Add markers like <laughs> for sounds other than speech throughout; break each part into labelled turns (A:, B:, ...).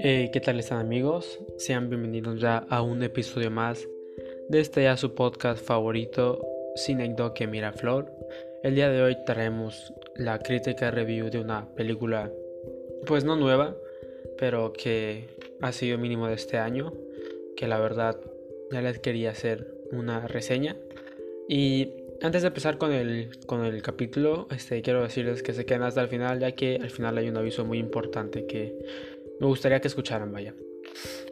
A: Eh, ¿Qué tal están amigos? Sean bienvenidos ya a un episodio más de este ya su podcast favorito, Cinecdoque Miraflor. El día de hoy traemos la crítica review de una película, pues no nueva, pero que ha sido mínimo de este año, que la verdad ya les quería hacer una reseña. Y antes de empezar con el, con el capítulo, este, quiero decirles que se queden hasta el final, ya que al final hay un aviso muy importante que me gustaría que escucharan, vaya.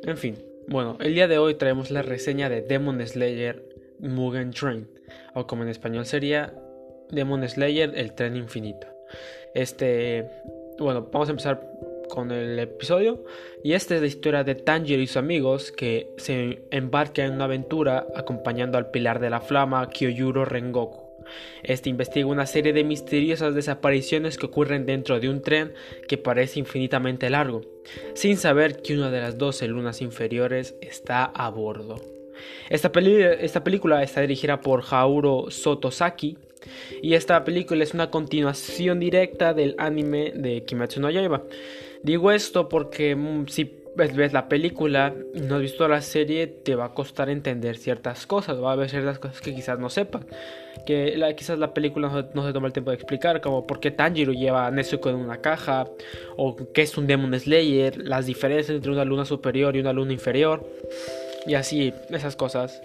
A: En fin, bueno, el día de hoy traemos la reseña de Demon Slayer Mugen Train, o como en español sería Demon Slayer El Tren Infinito. Este, bueno, vamos a empezar con el episodio. Y esta es la historia de Tanjiro y sus amigos que se embarcan en una aventura acompañando al pilar de la flama Kyoyuro Rengoku. Este investiga una serie de misteriosas desapariciones que ocurren dentro de un tren que parece infinitamente largo, sin saber que una de las 12 lunas inferiores está a bordo. Esta, esta película está dirigida por Hauro Sotosaki y esta película es una continuación directa del anime de Kimetsu no Yaiba. Digo esto porque mm, si ves la película y no has visto la serie, te va a costar entender ciertas cosas. Va a haber ciertas cosas que quizás no sepan. Que quizás la película no, se toma el tiempo de explicar, como por qué Tanjiro lleva a Nezuko en una caja, o qué es un Demon Slayer, las diferencias entre una luna superior y una luna inferior, y así, esas cosas.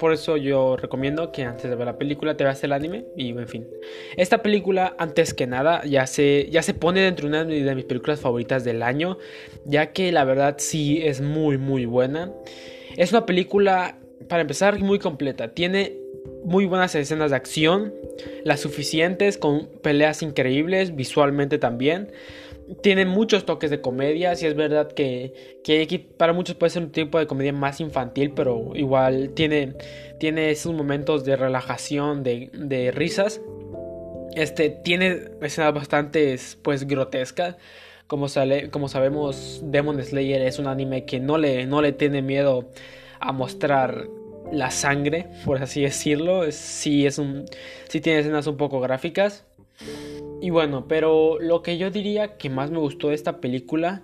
A: Por eso yo recomiendo que antes de ver la película te veas el anime y en fin. Esta película, antes que nada, ya se, ya se pone dentro de una de mis películas favoritas del año, ya que la verdad sí es muy muy buena. Es una película, para empezar, muy completa. Tiene muy buenas escenas de acción, las suficientes, con peleas increíbles, visualmente también tiene muchos toques de comedia. Si es verdad que, para muchos puede ser un tipo de comedia más infantil, pero igual tiene, tiene esos momentos de relajación, de, risas. Este tiene escenas bastante pues grotescas. Como, sale, como sabemos, Demon Slayer es un anime que no le, no le tiene miedo a mostrar la sangre, por así decirlo. Sí, es un, sí tiene escenas un poco gráficas. Y bueno, pero lo que yo diría que más me gustó de esta película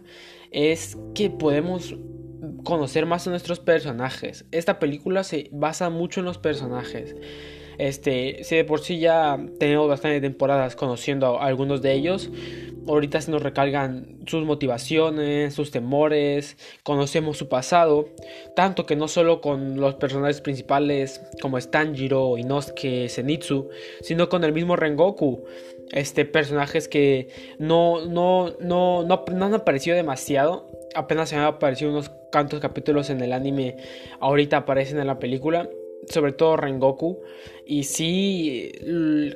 A: es que podemos conocer más a nuestros personajes. Esta película se basa mucho en los personajes. Este, si de por sí ya tenemos bastantes temporadas conociendo a algunos de ellos, ahorita se nos recargan sus motivaciones, sus temores, conocemos su pasado, tanto que no solo con los personajes principales como Stanjiro, Inosuke, Zenitsu, sino con el mismo Rengoku. Este, personajes que no, no, no, no, no han aparecido demasiado, apenas se han aparecido unos cuantos capítulos en el anime, ahorita aparecen en la película sobre todo Rengoku. Y sí,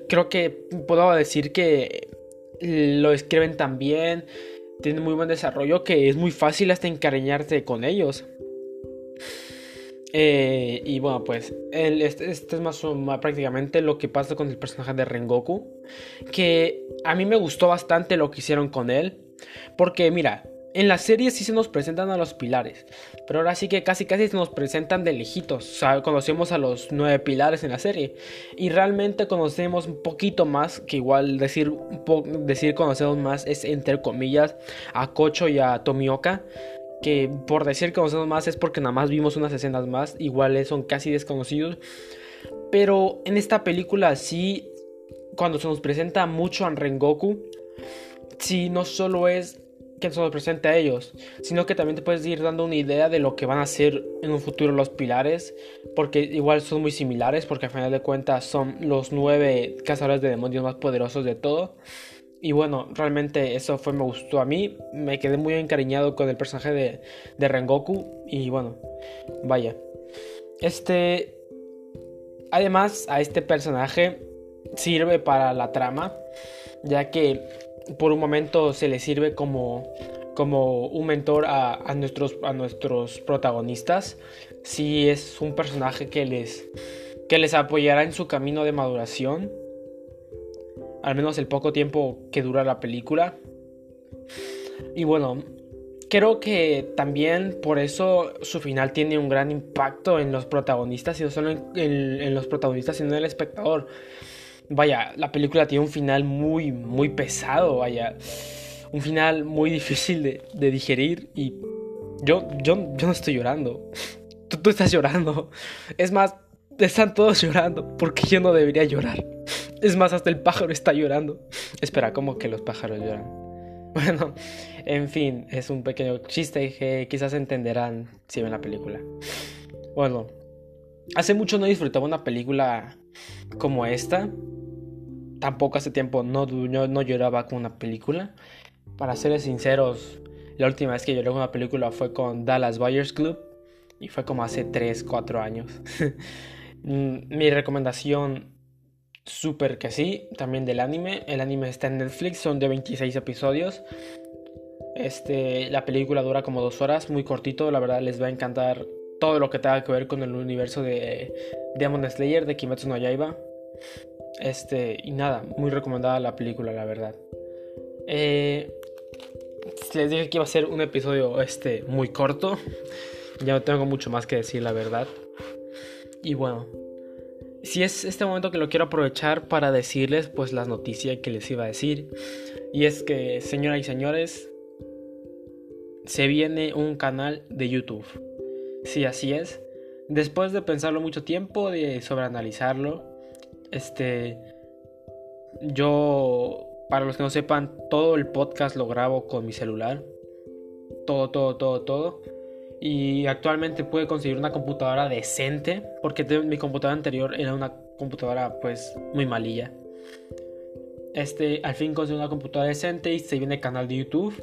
A: creo que puedo decir que lo escriben tan bien, tienen muy buen desarrollo que es muy fácil hasta encariñarte con ellos. Eh, y bueno, pues este, este, es más, más prácticamente lo que pasa con el personaje de Rengoku. Que a mí me gustó bastante lo que hicieron con él. Porque mira, en la serie sí se nos presentan a los pilares, pero ahora sí que casi casi se nos presentan de lejitos. O sea, conocemos a los nueve pilares en la serie y realmente conocemos un poquito más, que igual decir, decir conocemos más es entre comillas a Kocho y a Tomioka. Que por decir conocemos más es porque nada más vimos unas escenas más, iguales son casi desconocidos. Pero en esta película sí, cuando se nos presenta mucho a Rengoku, sí no solo es que nos presente a ellos, sino que también te puedes ir dando una idea de lo que van a ser en un futuro los pilares, porque igual son muy similares, porque al final de cuentas son los nueve cazadores de demonios más poderosos de todo. Y bueno, realmente eso fue, me gustó a mí, me quedé muy encariñado con el personaje de, de Rengoku, y bueno, vaya. Este, además, a este personaje sirve para la trama, ya que por un momento se le sirve como, como un mentor a, nuestros, a nuestros protagonistas. Si es un personaje que les, que les apoyará en su camino de maduración. Al menos el poco tiempo que dura la película. Y bueno, creo que también por eso su final tiene un gran impacto en los protagonistas y no solo en los protagonistas, sino en el espectador vaya, la película tiene un final muy, muy pesado, vaya. Un final muy difícil de, digerir y yo, yo, yo no estoy llorando. <laughs> Tú, tú estás llorando. Es más, están todos llorando porque yo no debería llorar. Es más, hasta el pájaro está llorando. Espera, ¿cómo que los pájaros lloran? <laughs> Bueno, en fin, es un pequeño chiste que quizás entenderán si ven la película. Bueno, hace mucho no disfrutaba una película como esta. Tampoco hace tiempo no, lloraba con una película. Para serles sinceros, la última vez que lloré con una película fue con Dallas Buyers Club. Y fue como hace 3, 4 años. <laughs> Mm, mi recomendación súper que sí, también del anime. El anime está en Netflix, son de 26 episodios. Este, la película dura como dos horas, muy cortito, la verdad les va a encantar todo lo que tenga que ver con el universo de Demon Slayer de Kimetsu no Yaiba. Este, y nada, muy recomendada la película, la verdad. Eh, les dije que iba a ser un episodio este, muy corto. Ya no tengo mucho más que decir, la verdad. Y bueno, si es este momento que lo quiero aprovechar para decirles pues las noticias que les iba a decir. Y es que, señoras y señores, se viene un canal de YouTube. Sí, así es. Después de pensarlo mucho tiempo, de sobreanalizarlo, este, yo, para los que no sepan, todo el podcast lo grabo con mi celular. Todo, todo, todo, todo y actualmente pude conseguir una computadora decente porque mi computadora anterior era una computadora pues muy malilla. Este, al fin conseguí una computadora decente y se viene el canal de YouTube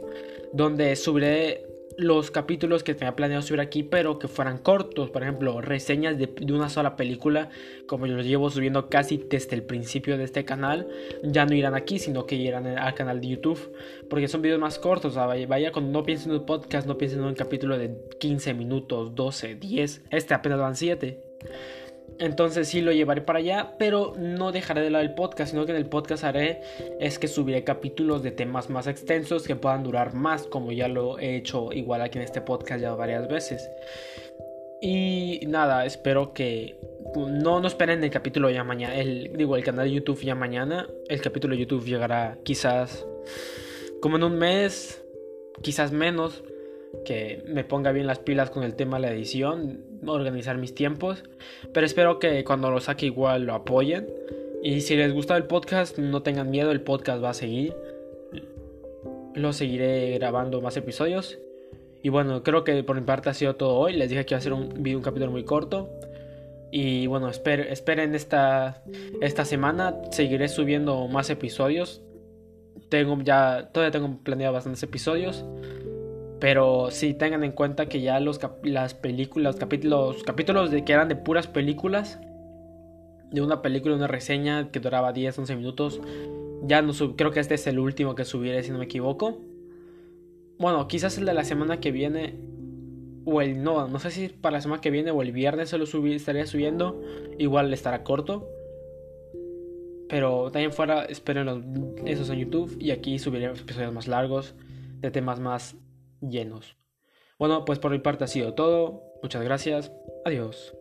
A: donde subiré los capítulos que tenía planeado subir aquí, pero que fueran cortos. Por ejemplo, reseñas de, una sola película, como yo los llevo subiendo casi desde el principio de este canal, ya no irán aquí, sino que irán al canal de YouTube, porque son videos más cortos. vaya, cuando no piensen en un podcast, no piensen en un capítulo de 15 minutos, 12, 10. Este apenas van 7. Entonces sí lo llevaré para allá, pero no dejaré de lado el podcast, sino que en el podcast haré es que subiré capítulos de temas más extensos que puedan durar más, como ya lo he hecho igual aquí en este podcast ya varias veces. Y nada, espero que no esperen el capítulo ya mañana, el digo el canal de YouTube ya mañana, el capítulo de YouTube llegará quizás como en un mes, quizás menos que me ponga bien las pilas con el tema de la edición, organizar mis tiempos. Pero espero que cuando lo saque igual lo apoyen. Y si les gusta el podcast, no tengan miedo, el podcast va a seguir. Lo seguiré grabando más episodios. Y bueno, creo que por mi parte ha sido todo hoy. Les dije que iba a ser un un capítulo muy corto. Y bueno, esperen esta, esta semana. Seguiré subiendo más episodios. Tengo ya, todavía tengo planeado bastantes episodios. Pero sí, tengan en cuenta que ya los las películas, capítulos, capítulos de que eran de puras películas, de una película, una reseña que duraba 10, 11 minutos, ya no sub, creo que este es el último que subiré si no me equivoco. Bueno, quizás el de la semana que viene o el no, no sé si para la semana que viene o el viernes se lo estaría subiendo, igual estará corto. Pero también fuera, esperen esos en YouTube y aquí subiré episodios más largos de temas más llenos. Bueno, pues por mi parte ha sido todo. Muchas gracias. Adiós.